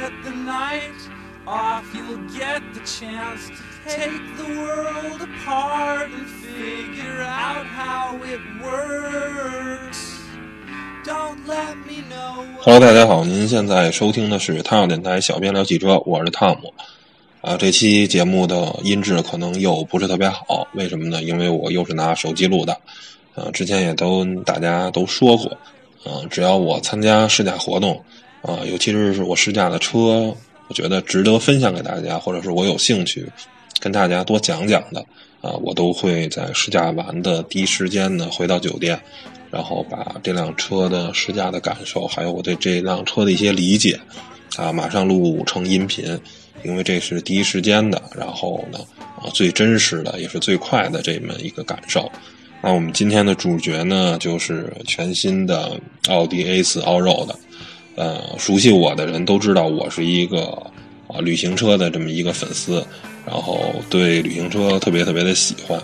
get the night off, you'll get the chance to take the world apart and figure out how it works. Don't let me know. Hello，大家好，您现在收听的是汤小电台小编聊汽车，我是汤姆。啊，这期节目的音质可能又不是特别好，为什么呢？因为我又是拿手机录的。呃，之前也都大家都说过，呃，只要我参加试驾活动，啊，尤其是是我试驾的车，我觉得值得分享给大家，或者是我有兴趣跟大家多讲讲的，啊，我都会在试驾完的第一时间呢回到酒店，然后把这辆车的试驾的感受，还有我对这辆车的一些理解，啊，马上录成音频。因为这是第一时间的，然后呢，啊，最真实的也是最快的这么一个感受。那我们今天的主角呢，就是全新的奥迪 A4 Allroad。呃，熟悉我的人都知道，我是一个啊旅行车的这么一个粉丝，然后对旅行车特别特别的喜欢。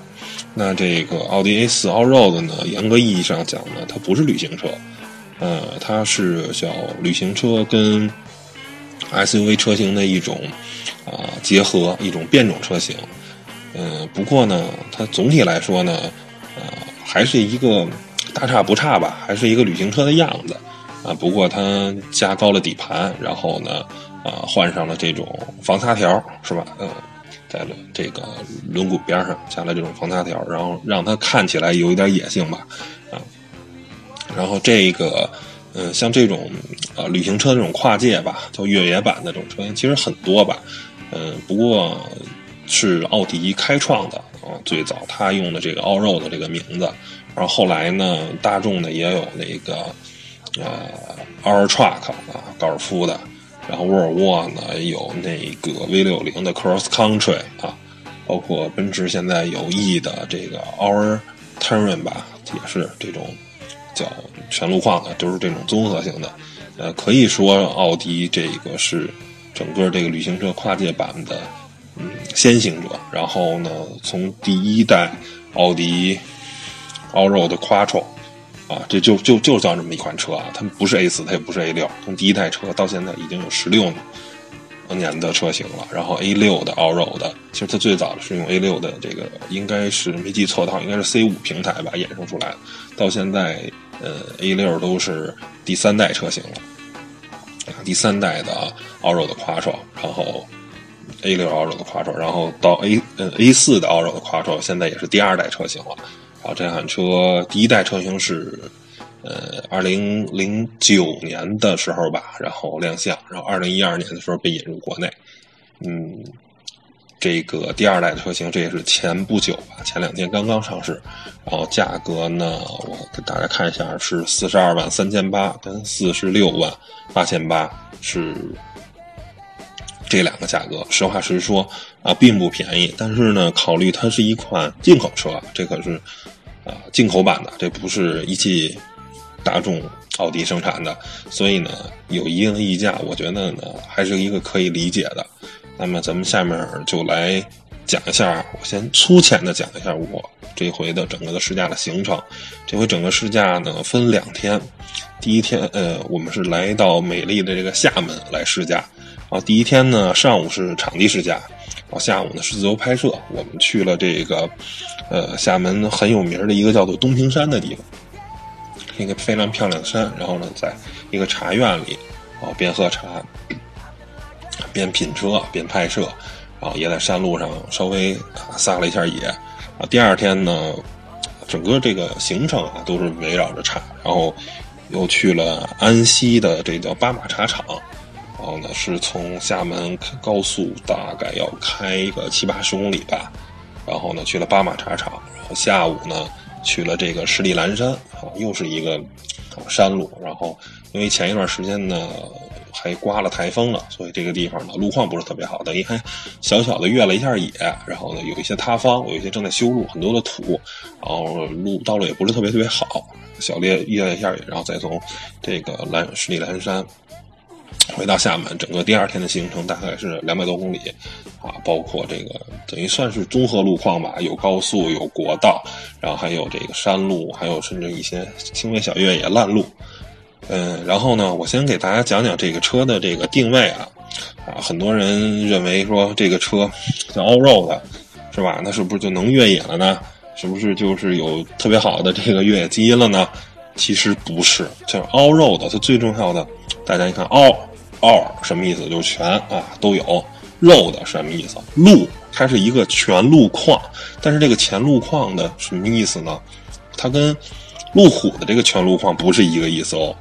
那这个奥迪 A4 Allroad 呢，严格意义上讲呢，它不是旅行车，呃，它是叫旅行车跟 SUV 车型的一种。啊，结合一种变种车型，嗯，不过呢，它总体来说呢，呃，还是一个大差不差吧，还是一个旅行车的样子，啊，不过它加高了底盘，然后呢，啊，换上了这种防擦条，是吧？嗯，在了这个轮毂边上加了这种防擦条，然后让它看起来有一点野性吧，啊，然后这个，嗯，像这种啊旅行车这种跨界吧，叫越野版的这种车型，其实很多吧。嗯，不过是奥迪开创的啊，最早他用的这个 Allroad 的这个名字，然后后来呢，大众呢也有那个呃 All Truck 啊，高尔夫的，然后沃尔沃呢有那个 V 六零的 Cross Country 啊，包括奔驰现在有 E 的这个 Our Terran 吧，也是这种叫全路况的，都是这种综合性的，呃，可以说奥迪这个是。整个这个旅行车跨界版的，嗯，先行者。然后呢，从第一代奥迪 Allroad Quattro 啊，这就就就叫这么一款车啊，它不是 A 四，它也不是 A 六。从第一代车到现在已经有十六年的车型了。然后 A 六的 Allroad，其实它最早是用 A 六的这个，应该是没记错的话，应该是 C 五平台吧衍生出来的。到现在，呃，A 六都是第三代车型了。第三代的 Allroad 的 Quattro，然后 A 六 Allroad 的 Quattro，然后到 A 呃 A 四的 Allroad 的 Quattro，现在也是第二代车型了。这款车第一代车型是呃二零零九年的时候吧，然后亮相，然后二零一二年的时候被引入国内。嗯，这个第二代车型，这也是前不久吧，前两天刚刚上市。然后价格呢，我给大家看一下，是四十二万三千八跟四十六万八千八是这两个价格。实话实说啊，并不便宜。但是呢，考虑它是一款进口车，这可是啊进口版的，这不是一汽大众奥迪生产的，所以呢有一定的溢价，我觉得呢还是一个可以理解的。那么咱们下面就来。讲一下，我先粗浅的讲一下我这回的整个的试驾的行程。这回整个试驾呢分两天，第一天呃我们是来到美丽的这个厦门来试驾，然后第一天呢上午是场地试驾，下午呢是自由拍摄。我们去了这个呃厦门很有名的一个叫做东平山的地方，一个非常漂亮的山。然后呢在一个茶院里，啊边喝茶边品车边拍摄。啊，也在山路上稍微撒了一下野，啊，第二天呢，整个这个行程啊都是围绕着茶，然后又去了安溪的这叫巴马茶厂，然后呢是从厦门高速大概要开个七八十公里吧，然后呢去了巴马茶厂，然后下午呢去了这个十里蓝山，啊，又是一个山路，然后因为前一段时间呢。还刮了台风了，所以这个地方呢路况不是特别好，等于还小小的越了一下野，然后呢有一些塌方，有一些正在修路，很多的土，然后路道路也不是特别特别好，小烈越了一下野，然后再从这个蓝十里蓝山回到厦门，整个第二天的行程大概是两百多公里，啊，包括这个等于算是综合路况吧，有高速，有国道，然后还有这个山路，还有甚至一些轻微小越野烂路。嗯，然后呢，我先给大家讲讲这个车的这个定位啊。啊，很多人认为说这个车像 all road 是吧？那是不是就能越野了呢？是不是就是有特别好的这个越野基因了呢？其实不是，就是 all road 它最重要的，大家一看 all 二什么意思？就是全啊都有。road 什么意思？路，它是一个全路况，但是这个全路况的什么意思呢？它跟路虎的这个全路况不是一个意思哦。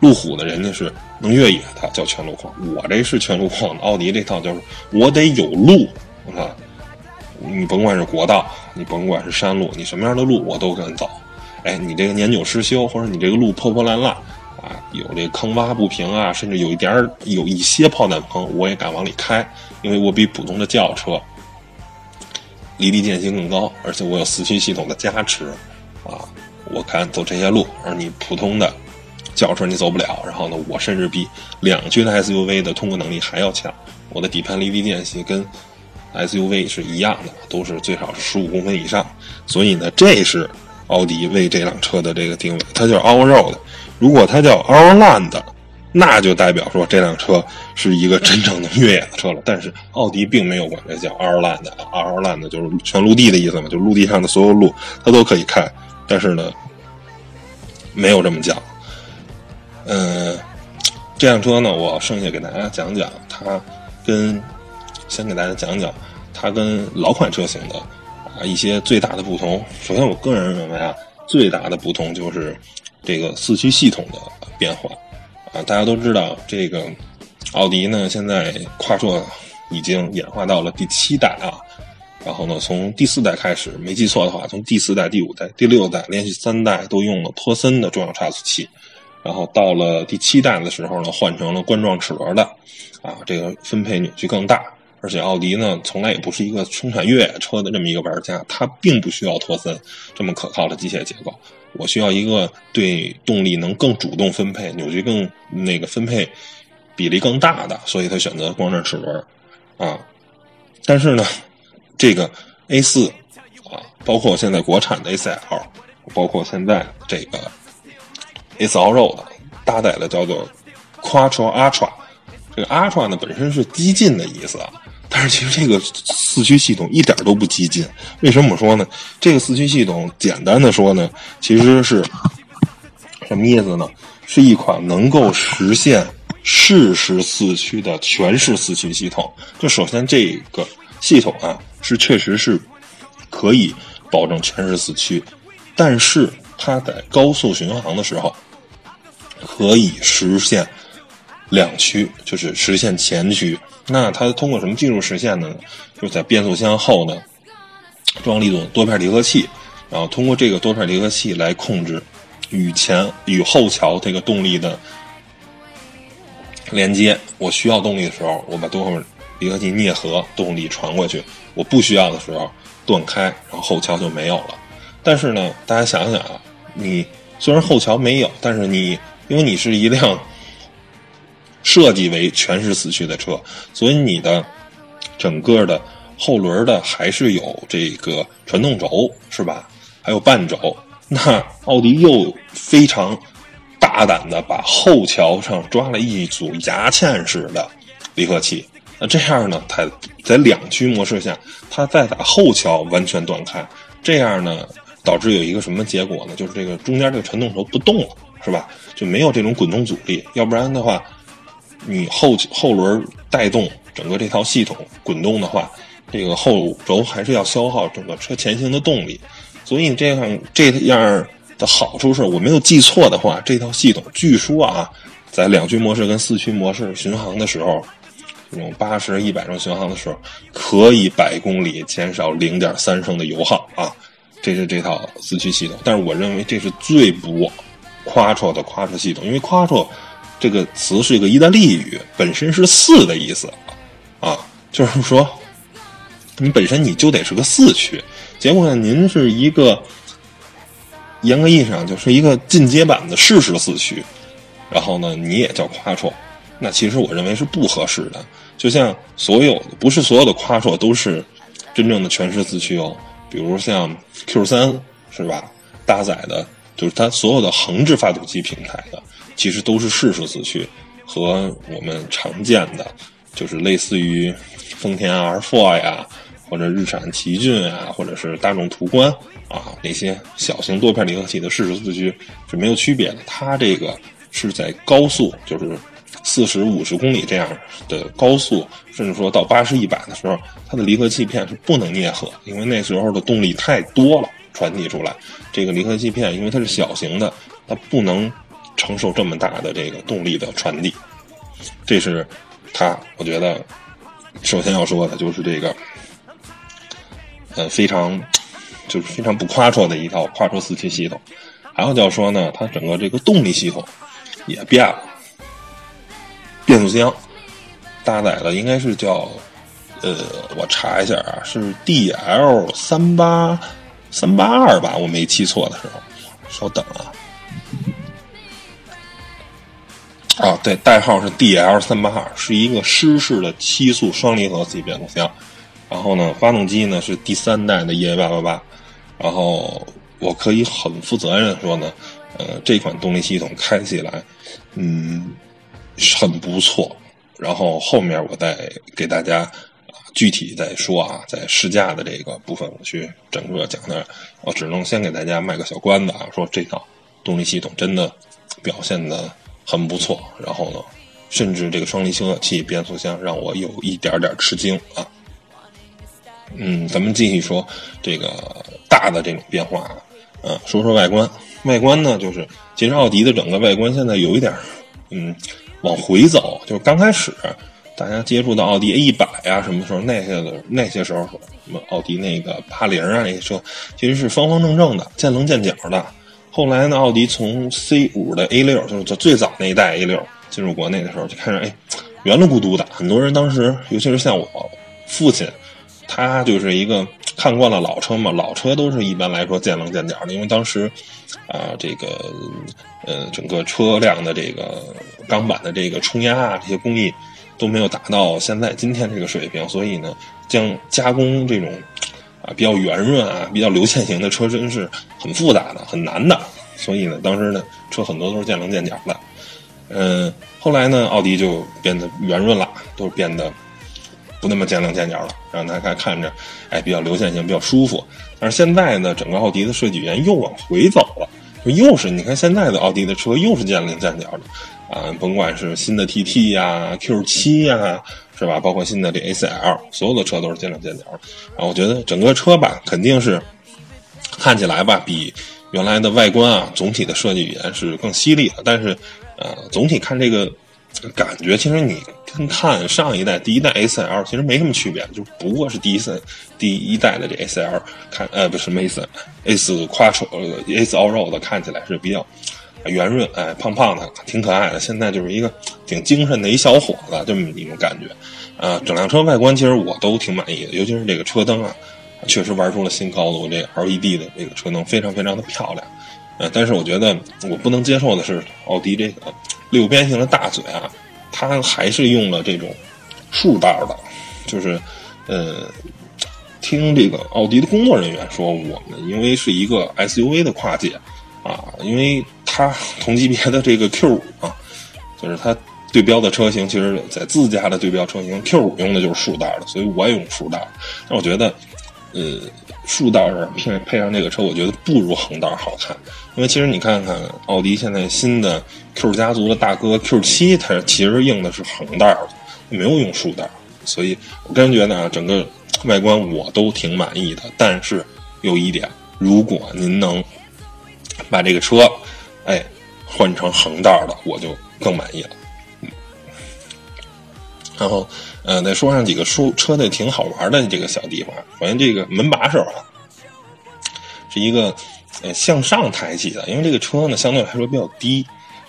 路虎的人家是能越野的，叫全路况。我这是全路况的，奥迪这套就是我得有路啊。你甭管是国道，你甭管是山路，你什么样的路我都敢走。哎，你这个年久失修，或者你这个路破破烂烂啊，有这坑洼不平啊，甚至有一点儿有一些炮弹坑，我也敢往里开，因为我比普通的轿车离地间隙更高，而且我有四驱系统的加持啊，我敢走这些路，而你普通的轿车你走不了。然后呢，我甚至比两驱的 SUV 的通过能力还要强，我的底盘离地间隙跟 SUV 是一样的，都是最少是十五公分以上。所以呢，这是奥迪为这辆车的这个定位，它就是 All Road。如果它叫 All Land，那就代表说这辆车是一个真正的越野的车了。但是奥迪并没有管这叫 All Land，All Land 就是全陆地的意思嘛，就陆地上的所有路它都可以开。但是呢，没有这么讲。嗯，这辆车呢，我剩下给大家讲讲它跟。先给大家讲讲它跟老款车型的啊一些最大的不同。首先，我个人认为啊，最大的不同就是这个四驱系统的变化啊。大家都知道，这个奥迪呢，现在跨绰已经演化到了第七代啊。然后呢，从第四代开始，没记错的话，从第四代、第五代、第六代连续三代都用了托森的中央差速器。然后到了第七代的时候呢，换成了冠状齿轮的啊，这个分配扭矩更大。而且奥迪呢，从来也不是一个生产越野车的这么一个玩家，它并不需要托森这么可靠的机械结构。我需要一个对动力能更主动分配、扭矩更那个分配比例更大的，所以他选择光转齿轮啊。但是呢，这个 A 四啊，包括现在国产的 A 四 L，包括现在这个 A 四 Allroad 搭载的叫做 Quattro Ultra，这个 Ultra 呢本身是激进的意思啊。但是其实这个四驱系统一点都不激进，为什么说呢？这个四驱系统简单的说呢，其实是什么意思呢？是一款能够实现适时四驱的全时四驱系统。就首先这个系统啊，是确实是可以保证全时四驱，但是它在高速巡航的时候可以实现两驱，就是实现前驱。那它通过什么技术实现的呢？就是在变速箱后呢装了一种多片离合器，然后通过这个多片离合器来控制与前与后桥这个动力的连接。我需要动力的时候，我把多片离合器啮合，动力传过去；我不需要的时候断开，然后后桥就没有了。但是呢，大家想想啊，你虽然后桥没有，但是你因为你是一辆。设计为全时四驱的车，所以你的整个的后轮的还是有这个传动轴，是吧？还有半轴。那奥迪又非常大胆的把后桥上装了一组牙嵌式的离合器。那这样呢，它在两驱模式下，它再把后桥完全断开，这样呢，导致有一个什么结果呢？就是这个中间这个传动轴不动了，是吧？就没有这种滚动阻力。要不然的话。你后后轮带动整个这套系统滚动的话，这个后轴还是要消耗整个车前行的动力，所以这样这样的好处是我没有记错的话，这套系统据说啊，在两驱模式跟四驱模式巡航的时候，这种八十一百种巡航的时候，可以百公里减少零点三升的油耗啊，这是这套四驱系统。但是我认为这是最不夸绰的夸绰系统，因为夸绰。这个词是一个意大利语，本身是四的意思，啊，就是说，你本身你就得是个四驱，结果呢，您是一个严格意义上就是一个进阶版的适时四驱，然后呢，你也叫夸绰，那其实我认为是不合适的。就像所有不是所有的夸绰都是真正的全时四驱哦，比如像 Q 三是吧，搭载的就是它所有的横置发动机平台的。其实都是适时四驱，和我们常见的就是类似于丰田 R4 呀，或者日产奇骏啊，或者是大众途观啊那些小型多片离合器的适时四驱是没有区别的。它这个是在高速，就是四十五十公里这样的高速，甚至说到八十一百的时候，它的离合器片是不能啮合，因为那时候的动力太多了传递出来。这个离合器片因为它是小型的，它不能承受这么大的这个动力的传递。这是它，我觉得首先要说的就是这个，呃，非常就是非常不夸绰的一套夸绰四驱系统。还有就要说呢，它整个这个动力系统也变了，变速箱搭载的应该是叫呃，我查一下啊，是 DL 三八三八二吧，我没记错的时候，稍等啊。啊，对，代号是 DL 三八二，是一个湿式的七速双离合自变速箱。然后呢，发动机呢是第三代的 EA 八八八。然后我可以很负责任说呢，呃，这款动力系统开起来，嗯，很不错。然后后面我再给大家具体再说啊，在试驾的这个部分，我去整个讲的，我只能先给大家卖个小关子啊，说这套动力系统真的表现的。很不错，然后呢，甚至这个双离合器变速箱让我有一点点吃惊啊。嗯，咱们继续说这个大的这种变化啊，嗯，说说外观。外观呢，就是其实奥迪的整个外观现在有一点嗯往回走，就是刚开始大家接触到奥迪 A 一百啊什么时候那些的那些时候，什么奥迪那个八零啊那些车，其实是方方正正的，见棱见角的。后来呢，奥迪从 C 五的 A 六，就是最早那一代 A 六进入国内的时候，就开始哎，圆了咕嘟的。很多人当时，尤其是像我父亲，他就是一个看惯了老车嘛，老车都是一般来说见棱见角的，因为当时啊，这个呃，整个车辆的这个钢板的这个冲压啊，这些工艺都没有达到现在今天这个水平，所以呢，将加工这种。啊，比较圆润啊，比较流线型的车身是很复杂的、很难的，所以呢，当时呢，车很多都是见棱见角的。嗯，后来呢，奥迪就变得圆润了，都变得不那么见棱见角了，让大家看着哎比较流线型、比较舒服。但是现在呢，整个奥迪的设计语言又往回走了，又是你看现在的奥迪的车又是见棱见角的啊，甭管是新的 TT 呀、Q7 呀。是吧？包括新的这 A4L，所有的车都是见棱见角的。然后我觉得整个车吧，肯定是看起来吧，比原来的外观啊，总体的设计语言是更犀利的。但是，呃，总体看这个感觉，其实你跟看上一代第一代 A4L 其实没什么区别，就不过是第一次第一代的这 A4L 看，呃，不是 A4，A4 Quattro A4 Allroad 看起来是比较。圆润，哎，胖胖的，挺可爱的。现在就是一个挺精神的一小伙子，这么一种感觉。啊，整辆车外观其实我都挺满意的，尤其是这个车灯啊，确实玩出了新高度。这 LED 的这个车灯非常非常的漂亮。呃，但是我觉得我不能接受的是奥迪这个六边形的大嘴啊，它还是用了这种竖道的。就是，呃，听这个奥迪的工作人员说，我们因为是一个 SUV 的跨界啊，因为。它同级别的这个 Q 五啊，就是它对标的车型，其实在自家的对标车型 Q 五用的就是竖道的，所以我也用竖道。但我觉得，呃，竖道上配配上这个车，我觉得不如横道好看。因为其实你看看奥迪现在新的 Q 家族的大哥 Q 七，它其实用的是横道的，没有用竖道。所以我个人觉得啊，整个外观我都挺满意的。但是有一点，如果您能把这个车，哎，换成横道的我就更满意了。然后，呃，再说上几个说车内挺好玩的这个小地方。首先，这个门把手啊，是一个呃向上抬起的，因为这个车呢相对来说比较低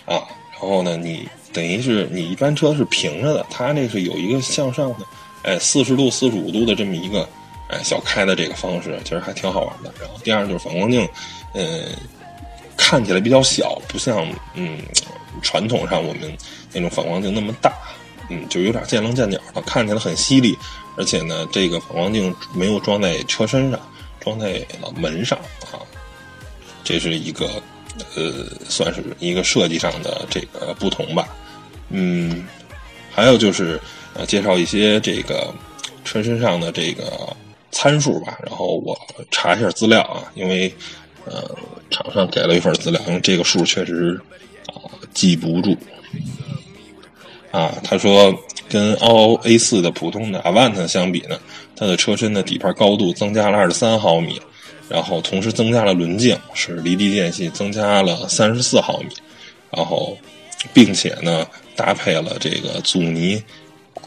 啊。然后呢，你等于是你一般车是平着的，它那是有一个向上的，哎，四十度、四十五度的这么一个哎小开的这个方式，其实还挺好玩的。然后，第二就是反光镜，呃。看起来比较小，不像嗯传统上我们那种反光镜那么大，嗯，就有点见棱见角的，看起来很犀利。而且呢，这个反光镜没有装在车身上，装在了门上啊，这是一个呃，算是一个设计上的这个不同吧。嗯，还有就是呃，介绍一些这个车身上的这个参数吧。然后我查一下资料啊，因为呃，厂商给了一份资料，因为这个数确实啊记不住。啊，他说跟奥 A 四的普通的 Avant 相比呢，它的车身的底盘高度增加了二十三毫米，然后同时增加了轮径，是离地间隙增加了三十四毫米，然后并且呢搭配了这个阻尼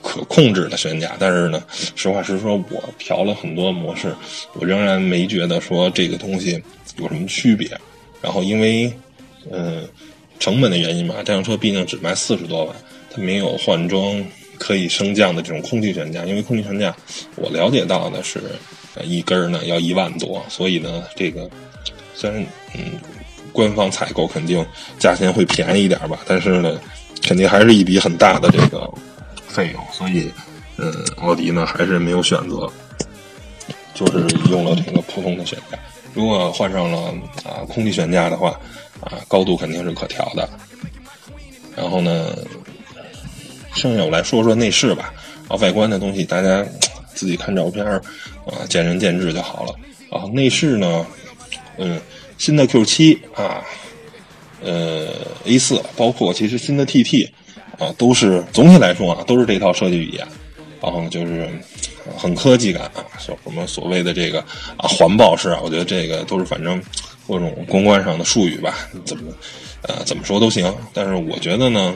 可控制的悬架。但是呢，实话实说，我调了很多模式，我仍然没觉得说这个东西有什么区别。然后因为嗯成本的原因嘛，这辆车毕竟只卖四十多万。它没有换装可以升降的这种空气悬架，因为空气悬架我了解到的是，呃，一根呢要一万多，所以呢，这个虽然嗯，官方采购肯定价钱会便宜一点吧，但是呢，肯定还是一笔很大的这个费用，所以，嗯，奥迪呢还是没有选择，就是用了这个普通的悬架。如果换上了啊空气悬架的话，啊，高度肯定是可调的。然后呢？剩下我来说说内饰吧，啊，外观的东西大家自己看照片啊，见仁见智就好了。啊，内饰呢，嗯，新的 Q 七啊，呃，A 四，包括其实新的 TT 啊，都是总体来说啊，都是这套设计语言，然后就是很科技感啊，什么所谓的这个啊环抱式啊，我觉得这个都是反正各种公关上的术语吧，怎么呃怎么说都行。但是我觉得呢。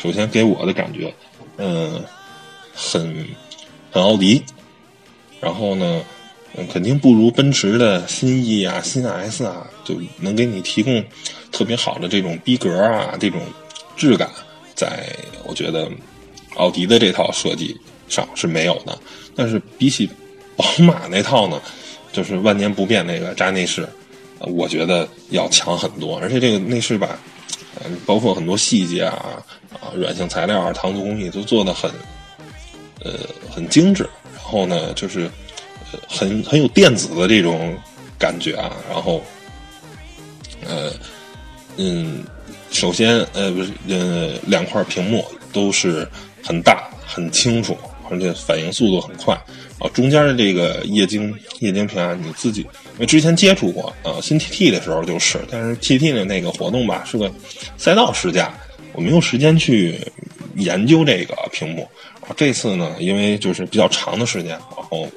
首先给我的感觉，嗯，很很奥迪，然后呢，嗯，肯定不如奔驰的新 E 啊、新 S 啊，就能给你提供特别好的这种逼格啊、这种质感，在我觉得奥迪的这套设计上是没有的。但是比起宝马那套呢，就是万年不变那个扎内饰，我觉得要强很多。而且这个内饰吧，包括很多细节啊。啊，软性材料啊，搪塑工艺都做的很，呃，很精致。然后呢，就是很很有电子的这种感觉啊。然后，呃，嗯，首先，呃，不是，呃，两块屏幕都是很大、很清楚，而且反应速度很快。啊，中间的这个液晶液晶屏啊，你自己因为之前接触过，呃，新 TT 的时候就是，但是 TT 的那个活动吧，是个赛道试驾。我没有时间去研究这个屏幕，这次呢，因为就是比较长的时间，然后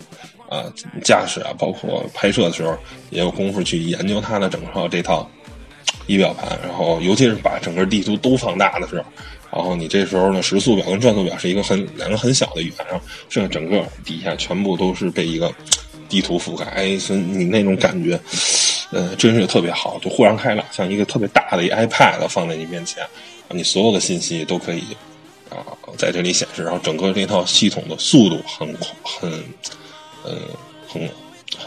啊，驾驶啊，包括拍摄的时候，也有功夫去研究它的整个这套仪表盘，然后尤其是把整个地图都放大的时候，然后你这时候呢，时速表跟转速表是一个很两个很小的圆，然后剩下整个底下全部都是被一个地图覆盖，哎，所以你那种感觉，呃，真是特别好，就豁然开朗，像一个特别大的一 iPad 放在你面前。你所有的信息都可以啊在这里显示，然后整个这套系统的速度很很呃很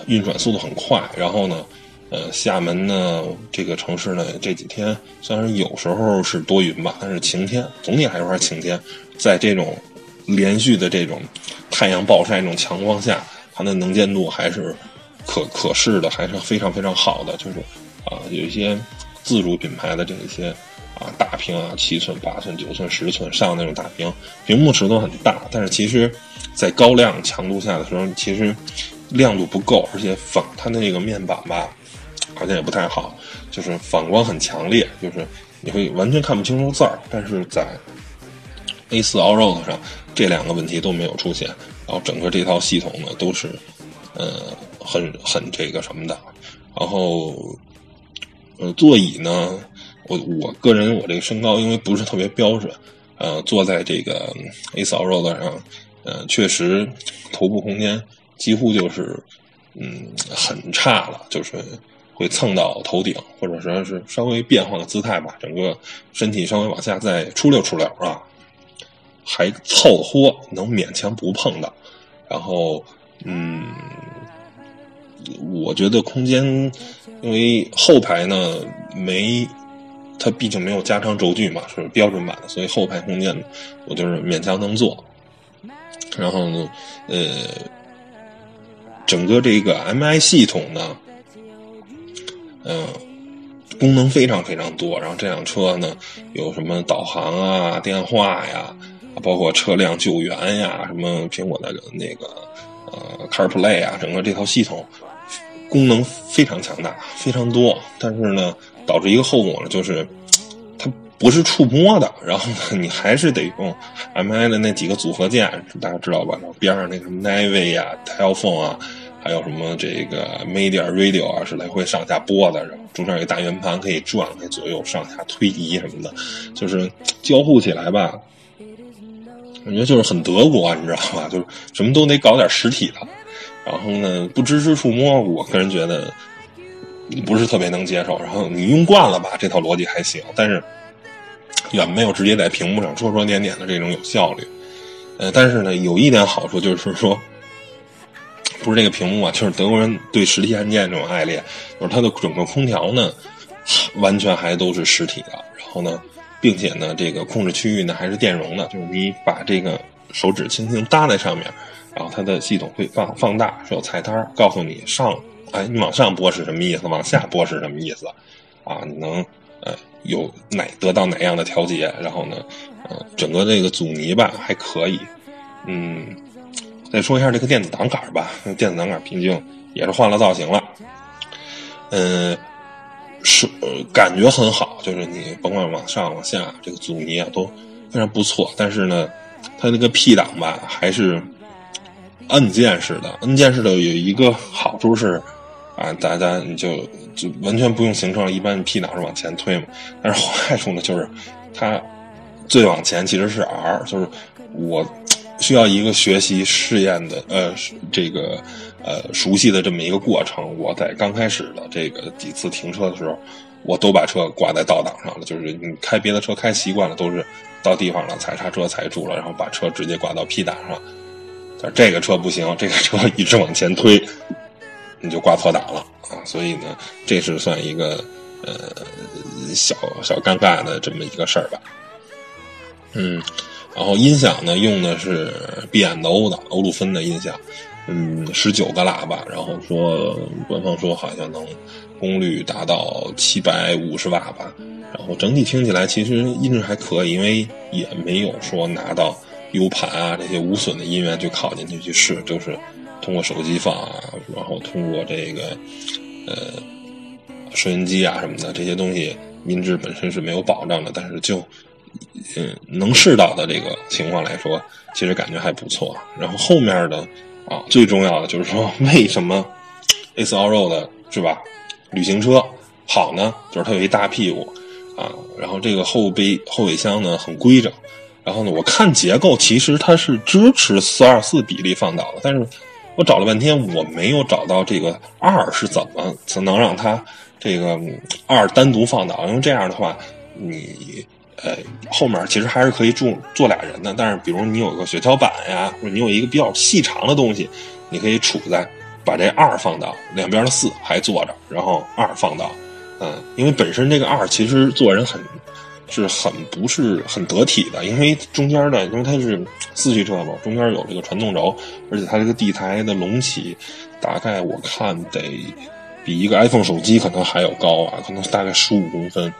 运转速度很快。然后呢，呃，厦门呢这个城市呢这几天虽然有时候是多云吧，但是晴天，总体还是晴天。在这种连续的这种太阳暴晒这种强光下，它的能见度还是可可视的，还是非常非常好的。就是啊，有一些自主品牌的这一些。啊，大屏啊，七寸、八寸、九寸、十寸上那种大屏，屏幕尺寸很大，但是其实，在高亮强度下的时候，其实亮度不够，而且反它的那个面板吧，好像也不太好，就是反光很强烈，就是你会完全看不清楚字儿。但是在 A 四 Allroad 上，这两个问题都没有出现，然后整个这套系统呢都是呃很很这个什么的，然后呃座椅呢。我我个人我这个身高因为不是特别标准，呃，坐在这个 A 四 Allroad 上，呃，确实头部空间几乎就是嗯很差了，就是会蹭到头顶，或者说是稍微变换个姿态吧，整个身体稍微往下再出溜出溜啊，还凑合能勉强不碰到。然后嗯，我觉得空间因为后排呢没。它毕竟没有加长轴距嘛，是标准版的，所以后排空间我就是勉强能坐。然后呢，呃，整个这个 MI 系统呢，嗯，功能非常非常多。然后这辆车呢，有什么导航啊、电话呀，包括车辆救援呀，什么苹果的那个呃 CarPlay 啊，整个这套系统功能非常强大，非常多。但是呢，导致一个后果呢，就是它不是触摸的，然后呢，你还是得用 MI 的那几个组合键，大家知道吧？边上那什么 Navy 啊、Telephone 啊。还有什么这个 Media Radio 啊，是来回上下播的，然后中间有个大圆盘可以转，可以左右上下推移什么的，就是交互起来吧，我觉就是很德国，你知道吧？就是什么都得搞点实体的，然后呢，不支持触摸，我个人觉得不是特别能接受。然后你用惯了吧，这套逻辑还行，但是远没有直接在屏幕上戳戳点点的这种有效率。呃，但是呢，有一点好处就是说。不是这个屏幕啊，就是德国人对实体按键这种爱恋，就是它的整个空调呢，完全还都是实体的。然后呢，并且呢，这个控制区域呢还是电容的，就是你把这个手指轻轻搭在上面，然后它的系统会放放大，是有菜单告诉你上，哎，你往上拨是什么意思，往下拨是什么意思，啊，你能呃有哪得到哪样的调节？然后呢，呃，整个这个阻尼吧还可以，嗯。再说一下这个电子档杆吧，电子档杆毕竟也是换了造型了，嗯，是感觉很好，就是你甭管往上往下，这个阻尼啊都非常不错。但是呢，它那个 P 档吧还是按键式的，按键式的有一个好处是啊，大家你就就完全不用行车了，一般 P 档是往前推嘛。但是坏处呢就是它最往前其实是 R，就是我。需要一个学习试验的呃这个呃熟悉的这么一个过程。我在刚开始的这个几次停车的时候，我都把车挂在倒档上了。就是你开别的车开习惯了，都是到地方了踩刹车踩住了，然后把车直接挂到 P 档上。但这个车不行，这个车一直往前推，你就挂错档了啊！所以呢，这是算一个呃小小尴尬的这么一个事儿吧。嗯。然后音响呢，用的是 B&O 的欧陆芬的音响，嗯，十九个喇叭，然后说官方说好像能功率达到七百五十瓦吧，然后整体听起来其实音质还可以，因为也没有说拿到 U 盘啊这些无损的音源去拷进去去试，就是通过手机放啊，然后通过这个呃收音机啊什么的这些东西，音质本身是没有保障的，但是就。嗯，能试到的这个情况来说，其实感觉还不错。然后后面的啊，最重要的就是说，为什么 S L R 的是吧？旅行车好呢？就是它有一大屁股啊，然后这个后备后备箱呢很规整。然后呢，我看结构其实它是支持四二四比例放倒的，但是我找了半天，我没有找到这个二是怎么才能让它这个二单独放倒，因为这样的话你。呃，后面其实还是可以住坐俩人的，但是比如你有个雪橇板呀，或者你有一个比较细长的东西，你可以杵在，把这二放到两边的四还坐着，然后二放到，嗯，因为本身这个二其实坐人很是很不是很得体的，因为中间的，因为它是四驱车嘛，中间有这个传动轴，而且它这个地台的隆起，大概我看得比一个 iPhone 手机可能还要高啊，可能大概十五公分。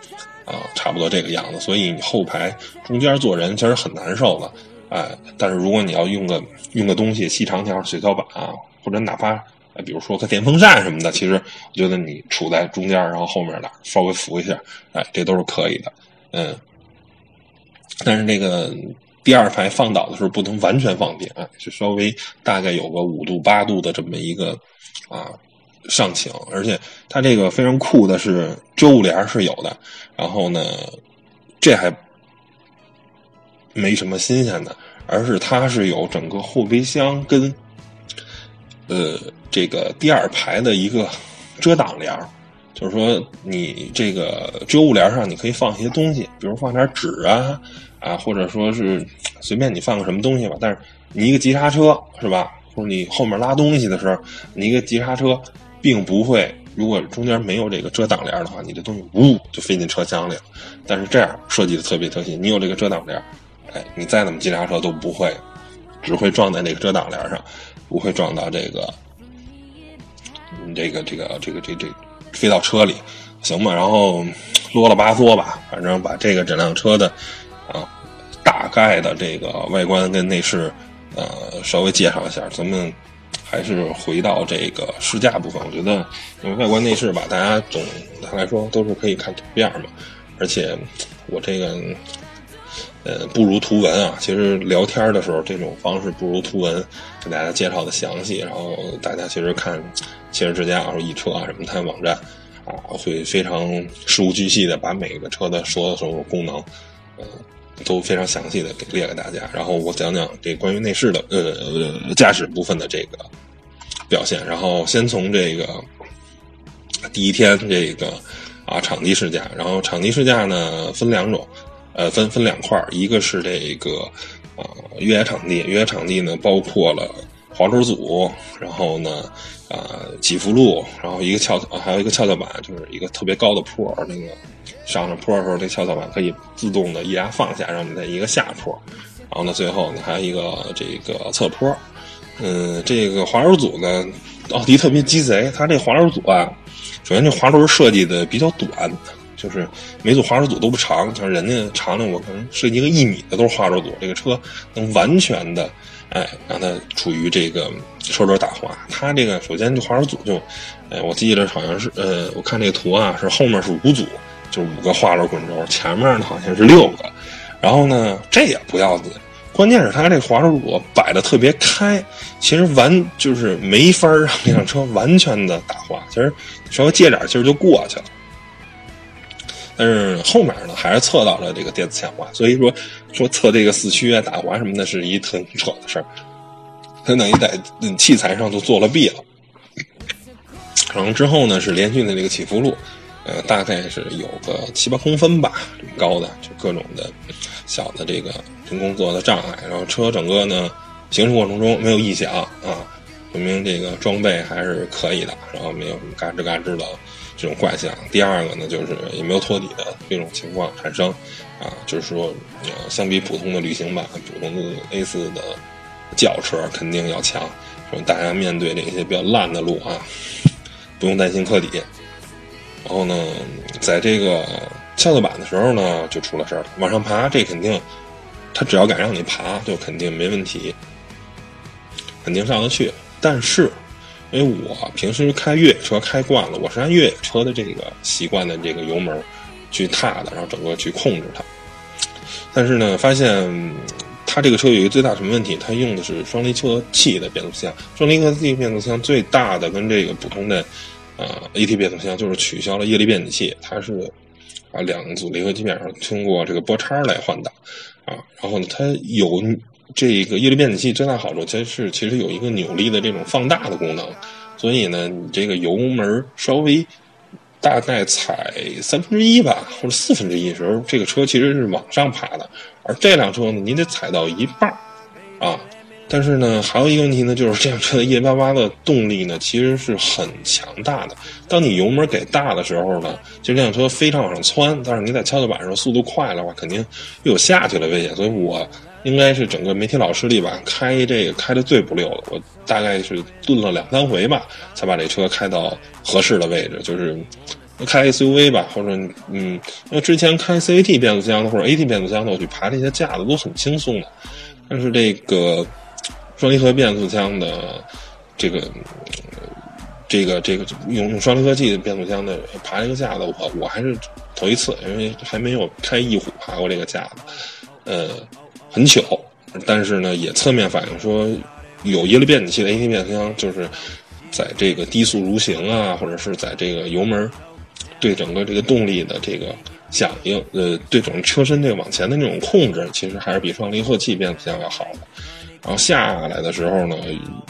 啊，差不多这个样子，所以你后排中间坐人其实很难受的，哎，但是如果你要用个用个东西，细长条雪橇板啊，或者哪怕比如说个电风扇什么的，其实我觉得你处在中间，然后后面的稍微扶一下，哎，这都是可以的，嗯。但是那个第二排放倒的时候不能完全放平啊，就稍微大概有个五度八度的这么一个啊。上倾，而且它这个非常酷的是遮物帘是有的，然后呢，这还没什么新鲜的，而是它是有整个后备箱跟呃这个第二排的一个遮挡帘就是说你这个遮物帘上你可以放一些东西，比如放点纸啊啊，或者说是随便你放个什么东西吧，但是你一个急刹车是吧，或者你后面拉东西的时候，你一个急刹车。并不会，如果中间没有这个遮挡帘的话，你这东西呜就飞进车厢里了。但是这样设计的特别特新，你有这个遮挡帘，哎，你再怎么急刹车都不会，只会撞在那个遮挡帘上，不会撞到这个，你这个这个这个这这飞到车里，行吧？然后啰了吧嗦吧，反正把这个整辆车的啊大概的这个外观跟内饰，呃，稍微介绍一下。咱们还是回到这个试驾部分。我觉得，因为外观内饰吧，大家总的来说都是可以看图片嘛。而且我这个，呃，不如图文啊。其实聊天的时候，这种方式不如图文给大家介绍的详细。然后大家其实看汽车之家或者易车啊什么它网站啊，会非常 事无巨细的把每个车的所有所有功能，呃。都非常详细的给列给大家，然后我讲讲这关于内饰的呃驾驶部分的这个表现，然后先从这个第一天这个啊场地试驾，然后场地试驾呢分两种，呃分分两块一个是这个啊越野场地，越野场地呢包括了滑轮组，然后呢啊起伏路，然后一个翘还有一个跷跷板，就是一个特别高的坡那个。上了坡的时候，这跷跷板可以自动的一压放下，让你在一个下坡。然后呢，最后呢还有一个这个侧坡。嗯，这个滑轮组呢，奥迪特别鸡贼，它这滑轮组啊，首先这滑轮设计的比较短，就是每组滑轮组都不长，像人家长的我可能设计一个一米的都是滑轮组，这个车能完全的哎让它处于这个车轮打滑。它这个首先就滑轮组就，哎，我记得好像是呃，我看这个图啊，是后面是五组。就五个滑轮滚轴，前面呢好像是六个，然后呢这也不要紧，关键是它这滑轮组摆的特别开，其实完就是没法让这辆车完全的打滑，其实稍微借点劲就过去了。但是后面呢还是测到了这个电子强化，所以说说测这个四驱啊打滑什么的是一很扯的事儿，它等于在器材上就做了弊了。然后之后呢是连续的这个起伏路。呃，大概是有个七八公分吧，这么高的，就各种的小的这个人工做的障碍。然后车整个呢行驶过程中没有异响啊，说明这个装备还是可以的。然后没有什么嘎吱嘎吱的这种怪象。第二个呢，就是也没有托底的这种情况产生啊，就是说，呃，相比普通的旅行版、普通的 A 四的轿车肯定要强。说大家面对这些比较烂的路啊，不用担心磕底。然后呢，在这个跷跷板的时候呢，就出了事儿了。往上爬，这肯定，他只要敢让你爬，就肯定没问题，肯定上得去。但是，因为我平时开越野车开惯了，我是按越野车的这个习惯的这个油门去踏的，然后整个去控制它。但是呢，发现它这个车有一个最大什么问题？它用的是双离合器的变速箱，双离合器变速箱最大的跟这个普通的。啊，AT 变速箱就是取消了液力变矩器，它是啊两组离合器面上通过这个波叉来换挡啊。然后呢，它有这个液力变阻器最大好处，其实是其实有一个扭力的这种放大的功能。所以呢，你这个油门稍微大概踩三分之一吧，或者四分之一的时候，这个车其实是往上爬的。而这辆车呢，你得踩到一半啊。但是呢，还有一个问题呢，就是这辆车的1.88的动力呢，其实是很强大的。当你油门给大的时候呢，其实这辆车非常往上窜。但是你在跷跷板上速度快的话，肯定又有下去了危险。所以我应该是整个媒体老师里吧，开这个开的最不溜的。我大概是顿了两三回吧，才把这车开到合适的位置。就是开 SUV 吧，或者嗯，因为之前开 CVT 变速箱的或者 AT 变速箱的，我去爬这些架子都很轻松的。但是这个。双离合变速箱的这个这个这个用用双离合器的变速箱的爬这个架子，我我还是头一次，因为还没有开翼虎爬过这个架子，呃，很巧。但是呢，也侧面反映说，有液力变矩器的 AT 变速箱，就是在这个低速蠕行啊，或者是在这个油门对整个这个动力的这个响应，呃，对整个车身这个往前的那种控制，其实还是比双离合器变速箱要好的。然后下来的时候呢，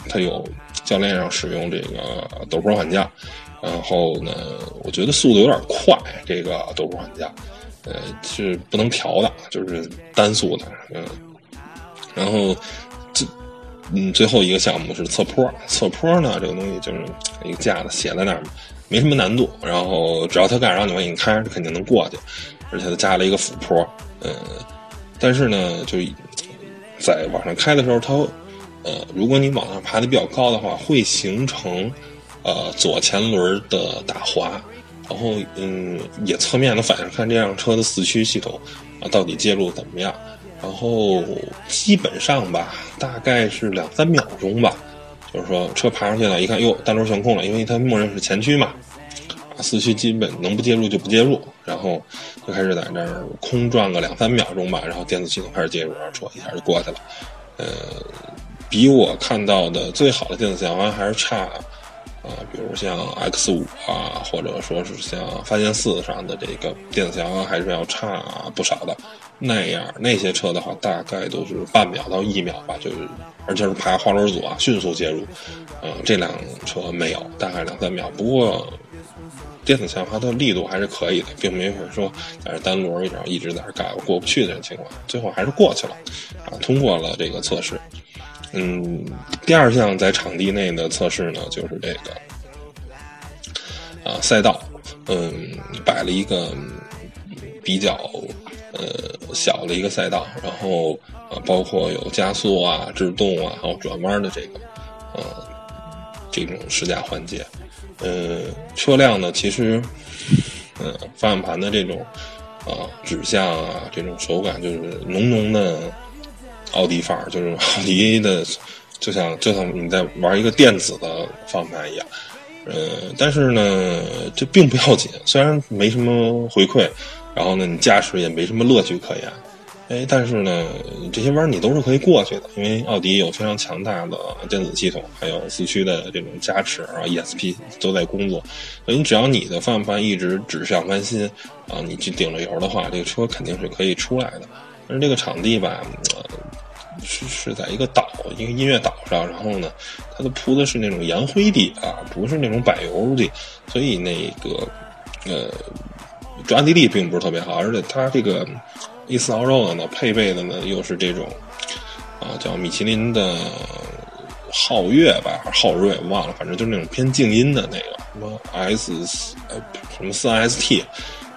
它有教练上使用这个陡坡缓降，然后呢，我觉得速度有点快，这个陡坡缓降，呃，是不能调的，就是单速的，嗯，然后这嗯最后一个项目是侧坡，侧坡呢这个东西就是一个架子写在那儿，没什么难度，然后只要他敢让你往里开，他肯定能过去，而且他加了一个辅坡，嗯，但是呢就。在往上开的时候，它，呃，如果你往上爬的比较高的话，会形成，呃，左前轮的打滑，然后，嗯，也侧面的反映看这辆车的四驱系统啊，到底介入怎么样，然后基本上吧，大概是两三秒钟吧，就是说车爬上去了，一看哟，单轮悬空了，因为它默认是前驱嘛，啊，四驱基本能不介入就不介入，然后就开始在那儿空转个两三秒钟吧，然后电子系统开始介入，然后车一下就过去了，呃，比我看到的最好的电子响应还是差。啊，比如像 X 五啊，或者说是像发现四上的这个电子响还是要差不少的。那样那些车的话，大概都是半秒到一秒吧，就是而且是排花轮组啊，迅速介入。嗯，这辆车没有，大概两三秒。不过电子响它的力度还是可以的，并没有说在这单轮然后一直在这干过不去的情况，最后还是过去了，啊，通过了这个测试。嗯，第二项在场地内的测试呢，就是这个啊赛道，嗯，摆了一个比较呃小的一个赛道，然后啊包括有加速啊、制动啊，还有转弯的这个呃这种试驾环节。呃，车辆呢，其实嗯方向盘的这种啊指向啊这种手感，就是浓浓的。奥迪范儿就是奥迪的，就像就像你在玩一个电子的方向盘一样，呃，但是呢，这并不要紧。虽然没什么回馈，然后呢，你驾驶也没什么乐趣可言，哎，但是呢，这些弯你都是可以过去的，因为奥迪有非常强大的电子系统，还有四驱的这种加持，然后 ESP 都在工作，所以只要你的方向盘一直指向翻新，啊，你去顶着油的话，这个车肯定是可以出来的。但是这个场地吧。是是在一个岛，一个音乐岛上，然后呢，它的铺的是那种岩灰地啊，不是那种柏油地，所以那个呃抓地力并不是特别好，而且它这个 A 四 Allroad 呢，配备的呢又是这种啊叫米其林的皓月吧，皓锐，忘了，反正就是那种偏静音的那个什么 S 呃什么四 ST，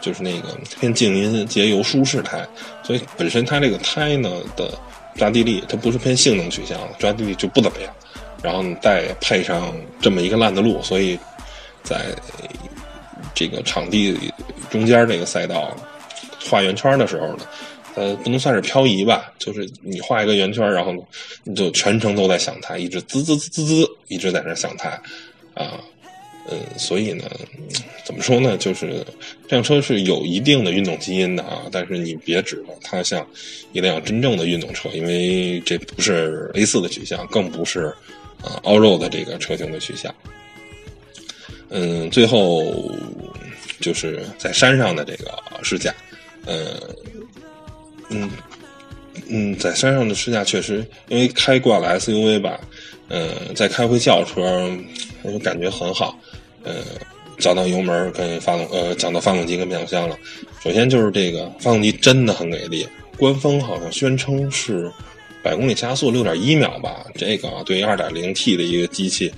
就是那个偏静音、节油、舒适胎，所以本身它这个胎呢的。抓地力它不是偏性能取向，抓地力就不怎么样。然后再配上这么一个烂的路，所以在这个场地中间这个赛道画圆圈的时候呢，呃，不能算是漂移吧，就是你画一个圆圈，然后你就全程都在想它，一直滋滋滋滋滋，一直在那想它啊。嗯，所以呢，怎么说呢？就是这辆车是有一定的运动基因的啊，但是你别指望它像一辆真正的运动车，因为这不是 A 四的取向，更不是啊 Allroad 的这个车型的取向。嗯，最后就是在山上的这个试驾，嗯嗯嗯，在山上的试驾确实，因为开惯了 SUV 吧，嗯，再开回轿车，就感觉很好。呃，讲到油门跟发动，呃，讲到发动机跟变速箱了。首先就是这个发动机真的很给力，官方好像宣称是百公里加速六点一秒吧。这个对于二点零 T 的一个机器，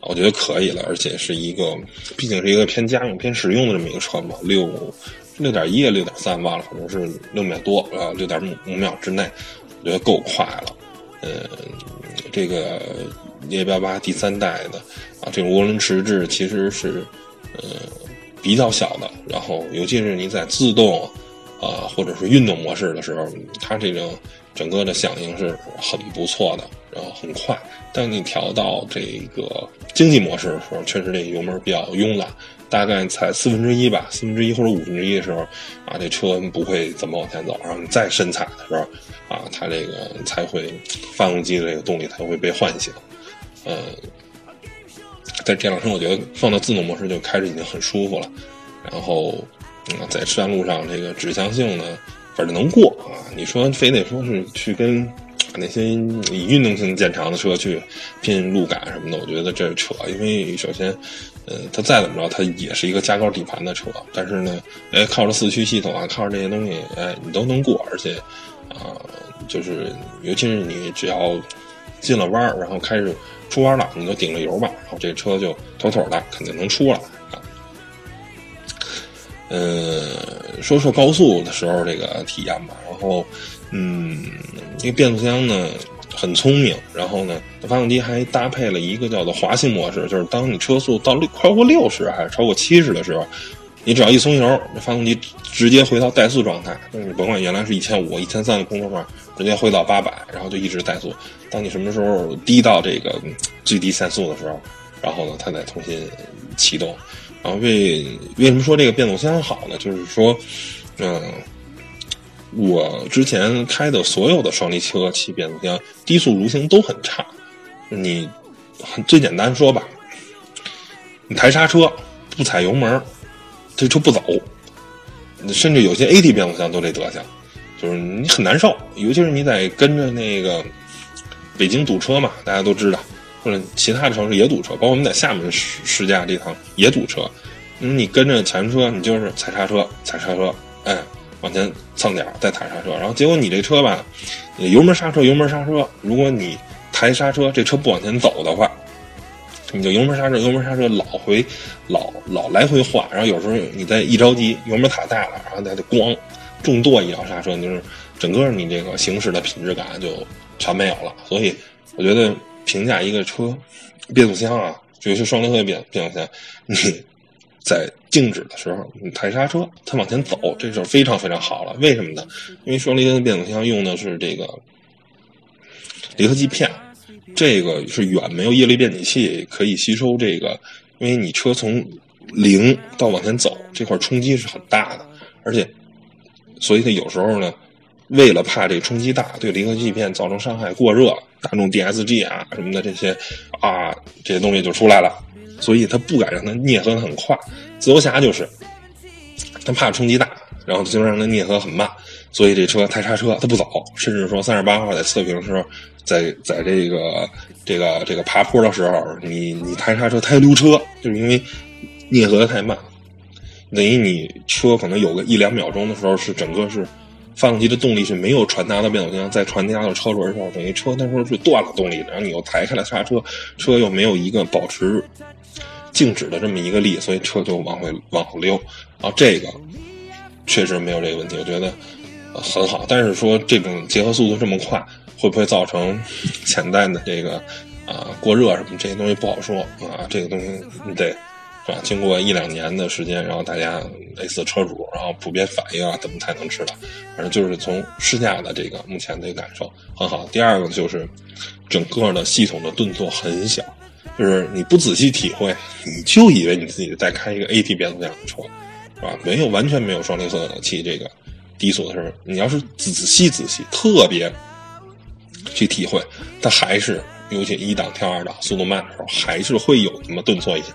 我觉得可以了，而且是一个，毕竟是一个偏家用、偏实用的这么一个车嘛。六六点一、六点三忘了，反正是六秒多啊，六点五五秒之内，我觉得够快了。呃，这个。一八八第三代的啊，这种涡轮迟滞其实是呃比较小的，然后尤其是你在自动啊或者是运动模式的时候，它这个整个的响应是很不错的，然后很快。当你调到这个经济模式的时候，确实这油门比较慵懒，大概才四分之一吧，四分之一或者五分之一的时候啊，这车不会怎么往前走。然后你再深踩的时候啊，它这个才会发动机的这个动力才会被唤醒。呃，但这辆车，我觉得放到自动模式就开着已经很舒服了。然后，嗯，在山路上这个指向性呢，反正能过啊。你说非得说是去跟那些以运动性见长的车去拼路感什么的，我觉得这是扯。因为首先，呃，它再怎么着，它也是一个加高底盘的车。但是呢，哎，靠着四驱系统啊，靠着这些东西，哎，你都能过。而且，啊，就是尤其是你只要进了弯儿，然后开始。出弯了，你就顶着油吧，然后这车就妥妥的，肯定能出来啊。呃，说说高速的时候这个体验吧，然后，嗯，这个变速箱呢很聪明，然后呢，发动机还搭配了一个叫做滑行模式，就是当你车速到六超过六十还是超过七十的时候，你只要一松油，这发动机直接回到怠速状态。你甭管原来是一千五、一千三的空速上，直接回到八百，然后就一直怠速。当你什么时候低到这个最低限速的时候，然后呢，它再重新启动。然后为为什么说这个变速箱好呢？就是说，嗯，我之前开的所有的双离合器变速箱低速蠕行都很差。你很最简单说吧，你抬刹车不踩油门。这车不走，甚至有些 AT 变速箱都这德行，就是你很难受。尤其是你在跟着那个北京堵车嘛，大家都知道，或者其他的城市也堵车，包括我们在厦门试试驾这趟也堵车。你跟着前车，你就是踩刹车，踩刹车，哎，往前蹭点儿再踩刹车。然后结果你这车吧，油门刹车，油门刹车。如果你抬刹车，这车不往前走的话。你就油门刹车，油门刹车，老回老老来回换，然后有时候你再一着急，油门踩大了，然后再就咣重剁一脚刹车，就是整个你这个行驶的品质感就全没有了。所以我觉得评价一个车变速箱啊，尤其是双离合变变速箱，你在静止的时候你踩刹车，它往前走，这就非常非常好了。为什么呢？因为双离合变速箱用的是这个离合器片。这个是远没有液力变阻器可以吸收这个，因为你车从零到往前走这块冲击是很大的，而且，所以它有时候呢，为了怕这冲击大对离合器片造成伤害过热，大众 DSG 啊什么的这些啊这些东西就出来了，所以它不敢让它啮合的很快。自由侠就是，它怕冲击大，然后就让它啮合很慢，所以这车抬刹车它不走，甚至说三十八号在测评的时候。在在这个这个这个爬坡的时候，你你抬刹车抬溜车，就是因为啮合的太慢，等于你车可能有个一两秒钟的时候是整个是发动机的动力是没有传达到变速箱，再传达到车轮上，等于车那时候是断了动力。然后你又抬开了刹车，车又没有一个保持静止的这么一个力，所以车就往回往后溜。然后这个确实没有这个问题，我觉得很好。但是说这种结合速度这么快。会不会造成潜在的这个啊过热什么这些东西不好说啊？这个东西你得是吧？经过一两年的时间，然后大家类似车主，然后普遍反映啊，怎么才能知道？反正就是从试驾的这个目前的感受很好。第二个就是整个的系统的顿挫很小，就是你不仔细体会，你就以为你自己在开一个 AT 变速箱的车，是吧？没有完全没有双离合器这个低速的时候，你要是仔细仔细，特别。去体会，它还是尤其一档跳二档速度慢的时候，还是会有那么顿挫一下，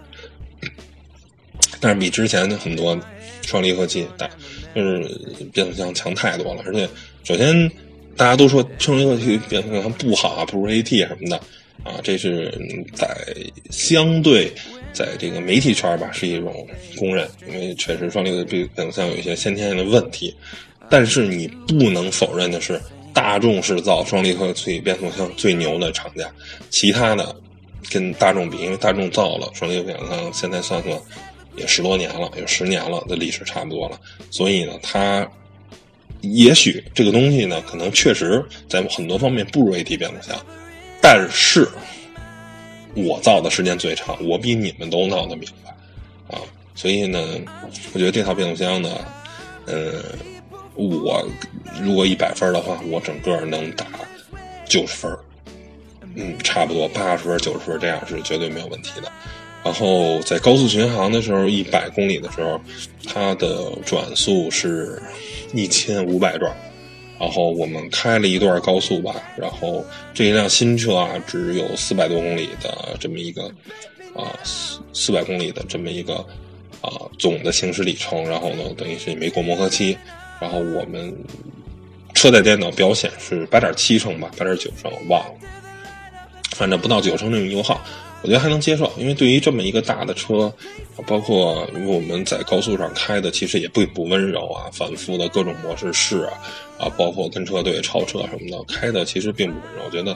但是比之前的很多双离合器大，就是变速箱强太多了。而且，首先大家都说双离合器变速箱不好啊，不如 AT 什么的啊，这是在相对在这个媒体圈吧是一种公认，因为确实双离合变变速箱有一些先天性的问题。但是你不能否认的是。大众是造双离合器变速箱最牛的厂家，其他的跟大众比，因为大众造了双离合变速箱，现在算算也十多年了，有十年了的历史差不多了。所以呢，它也许这个东西呢，可能确实在很多方面不如 AT 变速箱，但是我造的时间最长，我比你们都闹得明白啊。所以呢，我觉得这套变速箱呢，嗯。我如果一百分的话，我整个能打九十分，嗯，差不多八十分、九十分这样是绝对没有问题的。然后在高速巡航的时候，一百公里的时候，它的转速是一千五百转。然后我们开了一段高速吧，然后这一辆新车啊，只有四百多公里的这么一个啊四四百公里的这么一个啊总的行驶里程，然后呢，等于是没过磨合期。然后我们车载电脑表显是八点七升吧，八点九升我忘了，反正不到九升这种油耗，我觉得还能接受。因为对于这么一个大的车，包括因为我们在高速上开的，其实也不不温柔啊，反复的各种模式试啊，啊，包括跟车队超车什么的，开的其实并不温柔。我觉得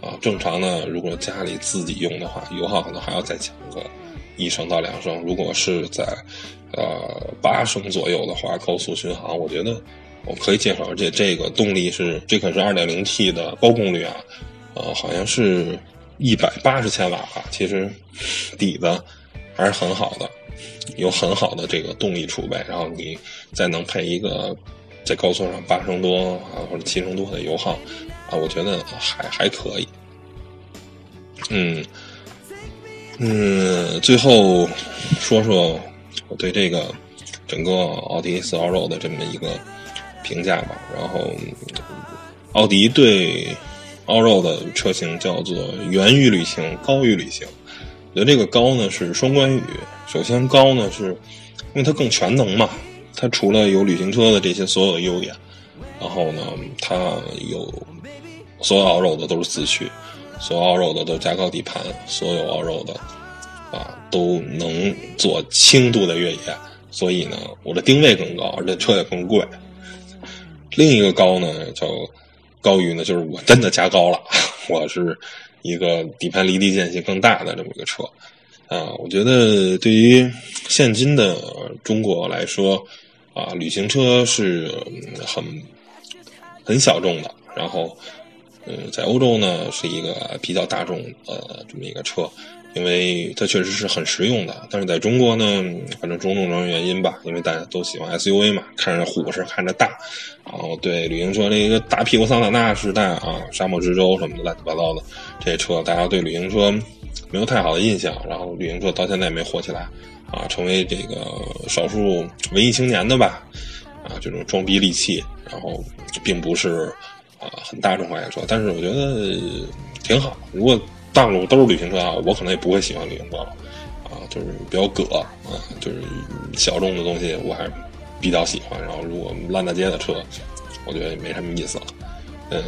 啊，正常的如果家里自己用的话，油耗可能还要再降个一升到两升。如果是在呃，八升左右的话，高速巡航，我觉得我可以接受。而且这个动力是，这可是二点零 T 的高功率啊，呃，好像是一百八十千瓦吧。其实底子还是很好的。有很好的这个动力储备，然后你再能配一个在高速上八升多啊或者七升多的油耗啊，我觉得还还可以。嗯嗯，最后说说我对这个整个奥迪 a 四 l 的这么一个评价吧。然后，奥迪对 all road 的车型叫做源于旅行，高于旅行。我觉得这个高呢是双关语。首先高呢是因为它更全能嘛，它除了有旅行车的这些所有的优点，然后呢它有所有 all road 的都是四驱。所有 all road 的都加高底盘，所有 all road 的啊都能做轻度的越野，所以呢，我的定位更高，而且车也更贵。另一个高呢，叫高于呢，就是我真的加高了，我是一个底盘离地间隙更大的这么一个车啊。我觉得对于现今的中国来说啊，旅行车是很很小众的，然后。嗯，在欧洲呢是一个比较大众呃这么一个车，因为它确实是很实用的。但是在中国呢，反正种种种原因吧，因为大家都喜欢 SUV 嘛，看着虎实，看着大，然后对旅行车这个大屁股桑塔纳时代啊，沙漠之舟什么的乱七八糟的这些车，大家对旅行车没有太好的印象。然后旅行车到现在也没火起来啊，成为这个少数文艺青年的吧啊这种装逼利器，然后并不是。啊，很大众化的车，但是我觉得挺好。如果大路都是旅行车啊，我可能也不会喜欢旅行车了。啊，就是比较葛啊，就是小众的东西我还是比较喜欢。然后如果烂大街的车，我觉得也没什么意思了。嗯，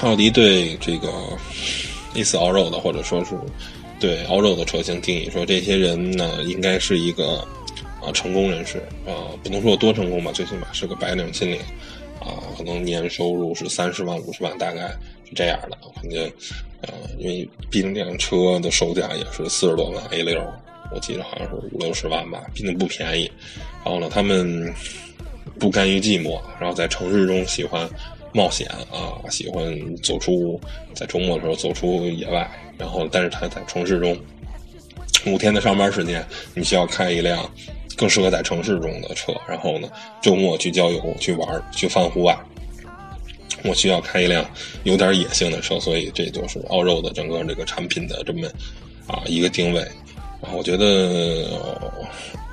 奥迪对这个 A4 all road 的，或者说是对 all road 的车型定义说，这些人呢应该是一个啊成功人士啊，不能说多成功吧，最起码是个白领青年。啊，可能年收入是三十万、五十万，大概这样的。反正，呃，因为毕竟这辆车的售价也是四十多万 A 六，我记得好像是五六十万吧，毕竟不便宜。然后呢，他们不甘于寂寞，然后在城市中喜欢冒险啊，喜欢走出在周末的时候走出野外。然后，但是他在城市中五天的上班时间，你需要开一辆。更适合在城市中的车，然后呢，周末去郊游、去玩、去翻户外。我需要开一辆有点野性的车，所以这就是奥肉的整个这个产品的这么啊一个定位。然后我觉得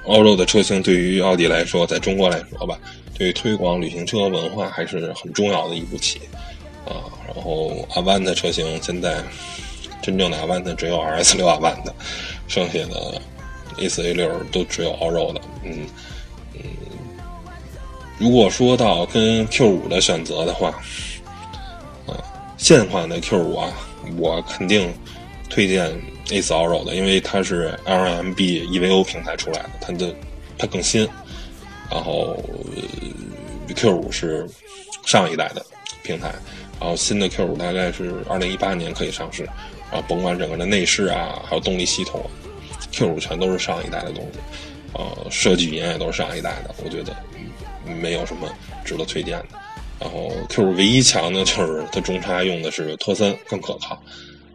奥肉的车型对于奥迪来说，在中国来说吧，对于推广旅行车文化还是很重要的一步棋啊。然后阿万的车型现在真正的阿万的只有 RS 六阿万的，剩下的。A 四 A 六都只有 all road 的，嗯嗯。如果说到跟 Q 五的选择的话，啊，现款的 Q 五啊，我肯定推荐 A 四 all road 的，因为它是 LMB EVO 平台出来的，它的它更新。然后 Q 五是上一代的平台，然后新的 Q 五大概是二零一八年可以上市，然后甭管整个的内饰啊，还有动力系统。Q 五全都是上一代的东西，呃，设计语言也都是上一代的，我觉得没有什么值得推荐的。然后 Q 五唯一强的就是它中差用的是托森，更可靠。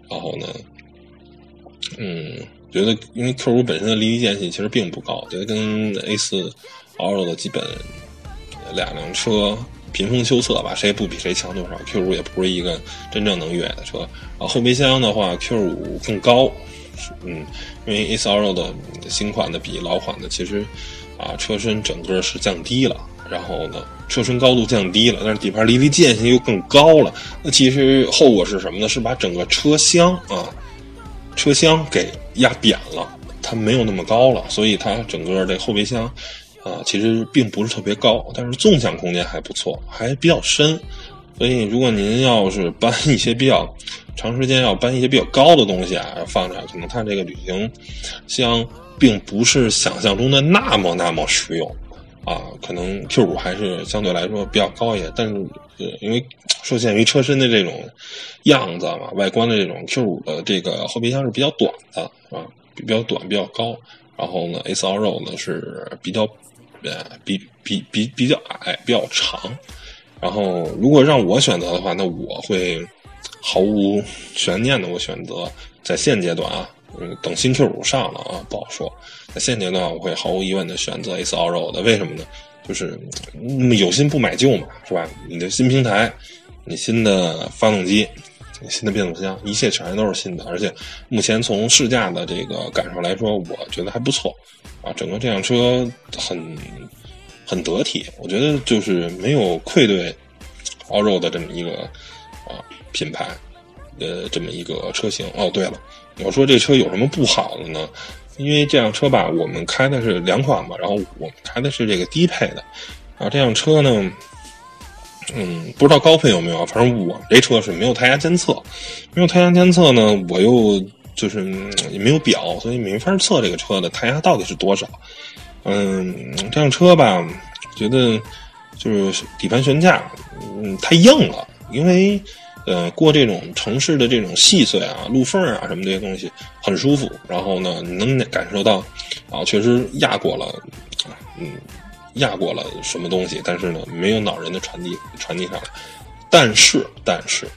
然后呢，嗯，觉得因为 Q 五本身的离地间隙其实并不高，觉得跟 A 四 L 的基本两辆车平分秋色吧，谁也不比谁强多少。Q 五也不是一个真正能越野的车。然后后备箱的话，Q 五更高。嗯，因为 A 四 L 的新款的比老款的其实啊车身整个是降低了，然后呢车身高度降低了，但是底盘离地间隙又更高了。那其实后果是什么呢？是把整个车厢啊车厢给压扁了，它没有那么高了，所以它整个这后备箱啊其实并不是特别高，但是纵向空间还不错，还比较深。所以如果您要是搬一些比较。长时间要搬一些比较高的东西啊，放着可能它这个旅行箱并不是想象中的那么那么实用啊。可能 Q 五还是相对来说比较高一些，但是呃，因为受限于车身的这种样子嘛，外观的这种 Q 五的这个后备箱是比较短的啊，比较短比较高。然后呢，A 四 L 呢是比较呃比比比比较矮比较长。然后如果让我选择的话，那我会。毫无悬念的，我选择在现阶段啊，嗯，等新 Q 五上了啊，不好说。那现阶段，我会毫无疑问的选择 S R O 的为什么呢？就是有心不买旧嘛，是吧？你的新平台，你新的发动机，新的变速箱，一切全都是新的。而且目前从试驾的这个感受来说，我觉得还不错啊。整个这辆车很很得体，我觉得就是没有愧对 R O 的这么一个啊品牌的这么一个车型。哦，对了。要说这车有什么不好的呢？因为这辆车吧，我们开的是两款嘛，然后我们开的是这个低配的。啊，这辆车呢，嗯，不知道高配有没有，反正我这车是没有胎压监测。没有胎压监测呢，我又就是也没有表，所以没法测这个车的胎压到底是多少。嗯，这辆车吧，觉得就是底盘悬架，嗯，太硬了，因为。呃，过这种城市的这种细碎啊、路缝啊什么这些东西很舒服。然后呢，你能感受到啊，确实压过了，嗯，压过了什么东西。但是呢，没有恼人的传递传递上来。但是，但是，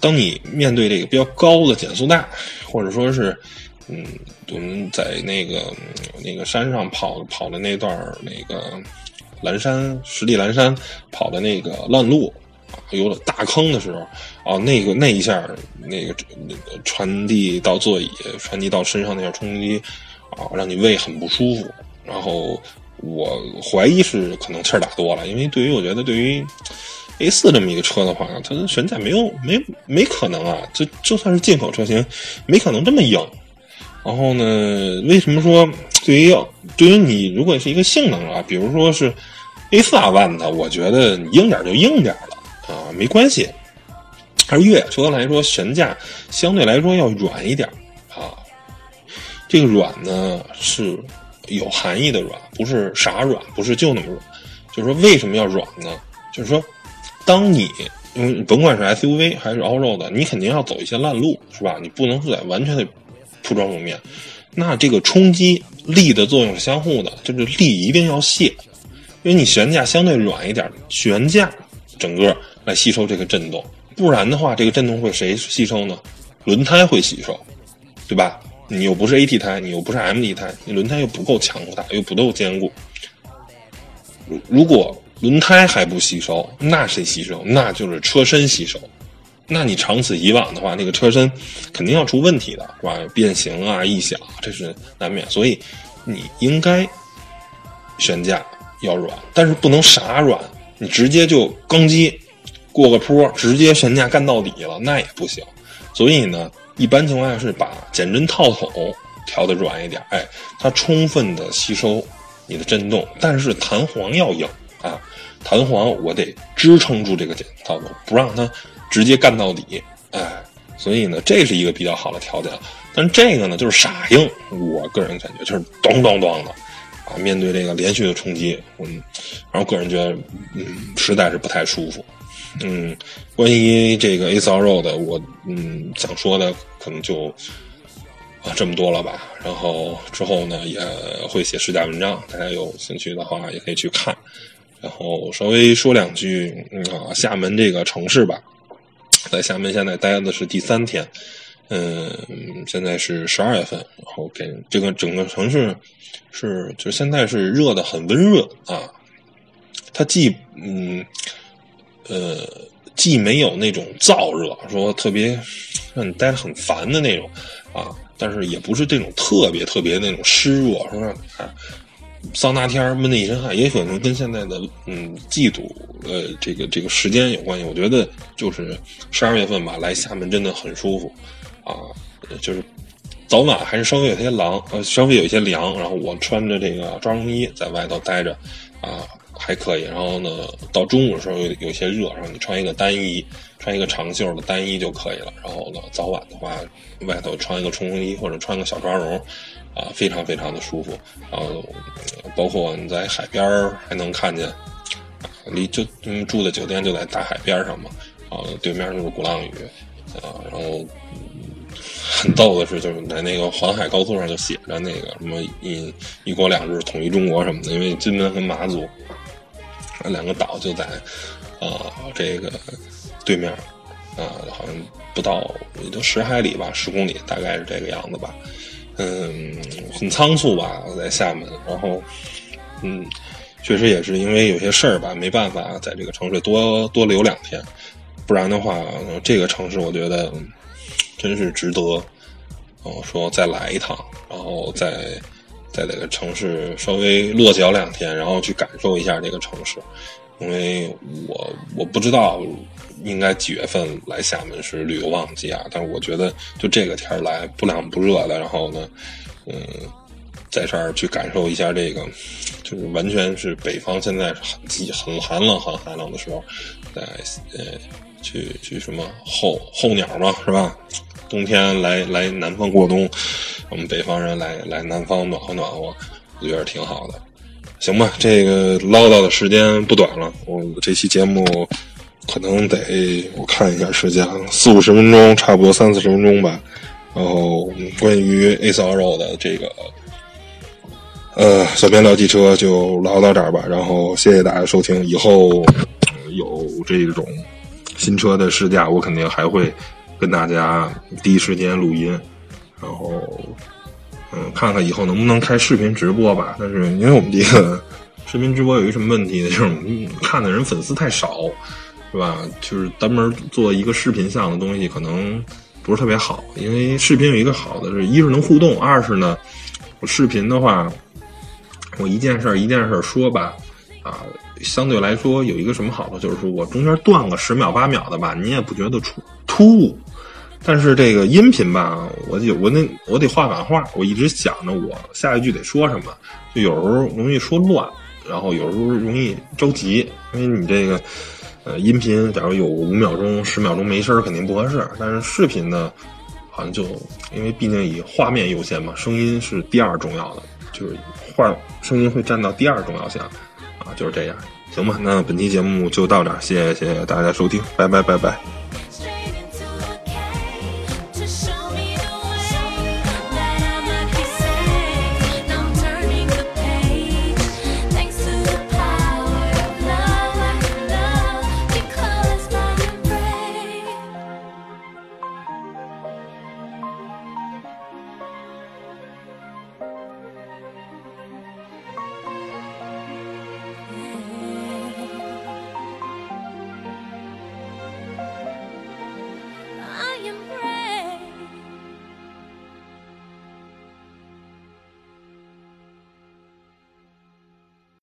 当你面对这个比较高的减速带，或者说是，嗯，我们在那个那个山上跑跑的那段那个蓝山实地蓝山跑的那个烂路。有了大坑的时候，啊，那个那一下，那个那个传递到座椅，传递到身上那下冲击，啊，让你胃很不舒服。然后我怀疑是可能气儿打多了，因为对于我觉得对于 A 四这么一个车的话，它悬架没有没没可能啊，就就算是进口车型，没可能这么硬。然后呢，为什么说对于对于你如果是一个性能啊，比如说是 A 四二万的，我觉得你硬点就硬点了。没关系。而越野车来说，悬架相对来说要软一点啊。这个软呢是有含义的软，不是傻软，不是就那么软。就是说，为什么要软呢？就是说，当你嗯甭管是 SUV 还是 Allroad，你肯定要走一些烂路，是吧？你不能在完全的铺装路面，那这个冲击力的作用是相互的，就是力一定要泄，因为你悬架相对软一点，悬架整个。来吸收这个震动，不然的话，这个震动会谁吸收呢？轮胎会吸收，对吧？你又不是 AT 胎，你又不是 MT 胎，你轮胎又不够强大，又不够坚固。如果轮胎还不吸收，那谁吸收？那就是车身吸收。那你长此以往的话，那个车身肯定要出问题的，是吧？变形啊、异响，这是难免。所以你应该悬架要软，但是不能傻软，你直接就钢机。过个坡，直接悬架干到底了，那也不行。所以呢，一般情况下是把减震套筒调的软一点，哎，它充分的吸收你的震动，但是弹簧要硬啊，弹簧我得支撑住这个减震套筒，不让它直接干到底，哎，所以呢，这是一个比较好的条件。但这个呢，就是傻硬，我个人感觉就是咚咚咚的啊，面对这个连续的冲击，嗯，然后个人觉得，嗯，实在是不太舒服。嗯，关于这个 A 四 Road，我嗯想说的可能就啊这么多了吧。然后之后呢也会写试驾文章，大家有兴趣的话也可以去看。然后稍微说两句啊，厦门这个城市吧，在厦门现在待的是第三天，嗯，现在是十二月份，然后给这个整个城市是就现在是热的很温润啊，它既嗯。呃，既没有那种燥热，说特别让你待着很烦的那种啊，但是也不是这种特别特别那种湿热，说让你看桑拿天闷的一身汗，也可能跟现在的嗯季度呃这个这个时间有关系。我觉得就是十二月份吧，来厦门真的很舒服啊，就是早晚还是稍微有些凉，呃，稍微有一些凉。然后我穿着这个抓绒衣在外头待着啊。还可以，然后呢，到中午的时候有有些热，然后你穿一个单衣，穿一个长袖的单衣就可以了。然后呢，早晚的话，外头穿一个冲锋衣或者穿个小抓绒，啊，非常非常的舒服。然后，包括你在海边还能看见，离就嗯住的酒店就在大海边上嘛，啊，对面就是鼓浪屿，啊，然后很逗的是，就是在那个环海高速上就写着那个什么一一国两制统一中国什么的，因为金门和马祖。两个岛就在，啊，这个对面，呃，好像不到也就十海里吧，十公里，大概是这个样子吧。嗯，很仓促吧，在厦门，然后，嗯，确实也是因为有些事儿吧，没办法在这个城市多多留两天，不然的话，这个城市我觉得真是值得，哦，说再来一趟，然后再在这个城市稍微落脚两天，然后去感受一下这个城市，因为我我不知道。应该几月份来厦门是旅游旺季啊？但是我觉得就这个天来不凉不热的，然后呢，嗯，在这儿去感受一下这个，就是完全是北方现在很很寒冷很寒冷的时候，在呃去去什么候候鸟嘛是吧？冬天来来南方过冬，我们北方人来来南方暖和暖和，我觉得挺好的。行吧，这个唠叨的时间不短了，我这期节目。可能得我看一下时间，四五十分钟，差不多三四十分钟吧。然后关于 A 四 R 的这个，呃，小编聊汽车就唠到这儿吧。然后谢谢大家收听，以后有这种新车的试驾，我肯定还会跟大家第一时间录音。然后，嗯，看看以后能不能开视频直播吧。但是因为我们这个视频直播有一个什么问题呢？就是看的人粉丝太少。是吧？就是单门做一个视频项的东西，可能不是特别好。因为视频有一个好的是，一是能互动，二是呢，我视频的话，我一件事儿一件事儿说吧，啊，相对来说有一个什么好处，就是说我中间断个十秒八秒的吧，你也不觉得出突兀。但是这个音频吧，我就我那我得话赶话，我一直想着我下一句得说什么，就有时候容易说乱，然后有时候容易着急，因为你这个。呃，音频假如有五秒钟、十秒钟没声儿，肯定不合适。但是视频呢，好像就因为毕竟以画面优先嘛，声音是第二重要的，就是画声音会占到第二重要性啊，就是这样。行吧，那本期节目就到这儿，谢谢大家收听，拜拜拜拜。